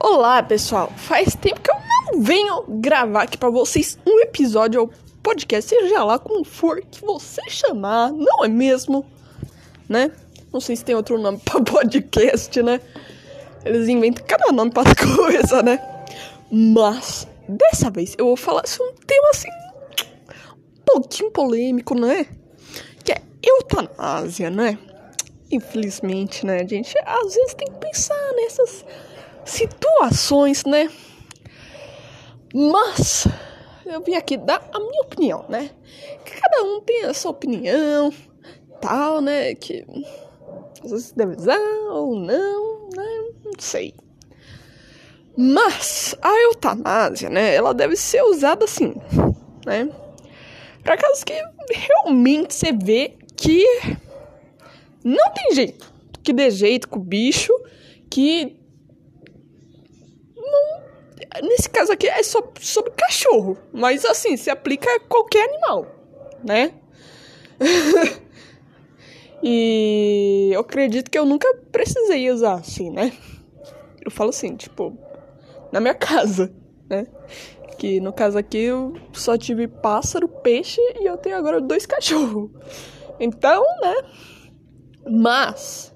Olá, pessoal. Faz tempo que eu não venho gravar aqui para vocês um episódio ou podcast, seja lá como for que você chamar, não é mesmo? Né? Não sei se tem outro nome para podcast, né? Eles inventam cada nome para as coisas, né? Mas dessa vez eu vou falar sobre um tema assim um pouquinho polêmico, né? Que é eutanásia, né? Infelizmente, né, gente? Às vezes tem que pensar nessas situações, né? Mas eu vim aqui dar a minha opinião, né? Que cada um tem a sua opinião, tal, né? Que às deve usar ou não, né? Não sei. Mas a eutanásia, né? Ela deve ser usada assim, né? Para casos que realmente você vê que não tem jeito, que dê jeito com o bicho, que nesse caso aqui é só sobre cachorro, mas assim, se aplica a qualquer animal, né? e eu acredito que eu nunca precisei usar assim, né? Eu falo assim, tipo, na minha casa, né? Que no caso aqui eu só tive pássaro, peixe e eu tenho agora dois cachorros. Então, né? Mas,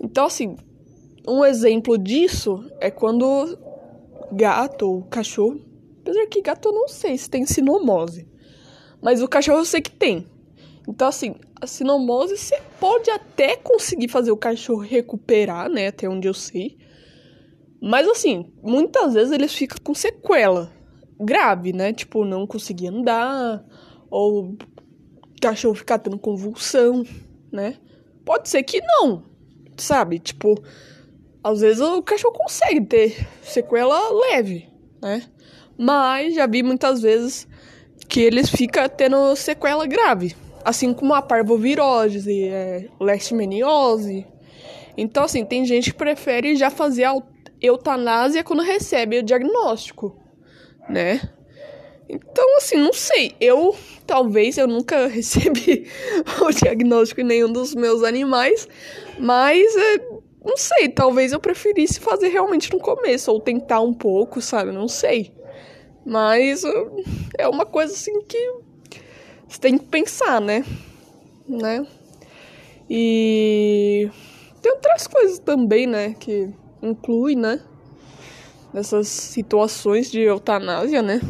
então assim, um exemplo disso é quando gato ou cachorro. Apesar que gato eu não sei se tem sinomose. Mas o cachorro eu sei que tem. Então, assim, a sinomose você pode até conseguir fazer o cachorro recuperar, né? Até onde eu sei. Mas, assim, muitas vezes eles ficam com sequela grave, né? Tipo, não conseguir andar. Ou o cachorro ficar tendo convulsão, né? Pode ser que não, sabe? Tipo, às vezes o cachorro consegue ter sequela leve, né? Mas já vi muitas vezes que eles ficam tendo sequela grave. Assim como a parvovirose, é, leishmaniose. Então, assim, tem gente que prefere já fazer a eutanásia quando recebe o diagnóstico, né? Então, assim, não sei. Eu, talvez, eu nunca recebi o diagnóstico em nenhum dos meus animais, mas é, não sei, talvez eu preferisse fazer realmente no começo, ou tentar um pouco, sabe? Não sei. Mas é uma coisa assim que você tem que pensar, né? Né? E tem outras coisas também, né? Que inclui, né? Nessas situações de eutanásia, né?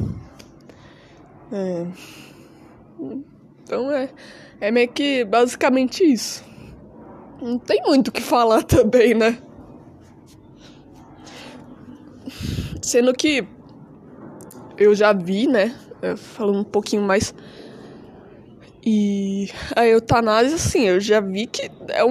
É. Então é, é meio que basicamente isso. Não tem muito o que falar também, né? Sendo que eu já vi, né? Falando um pouquinho mais. E a eutanásia, assim, eu já vi que é um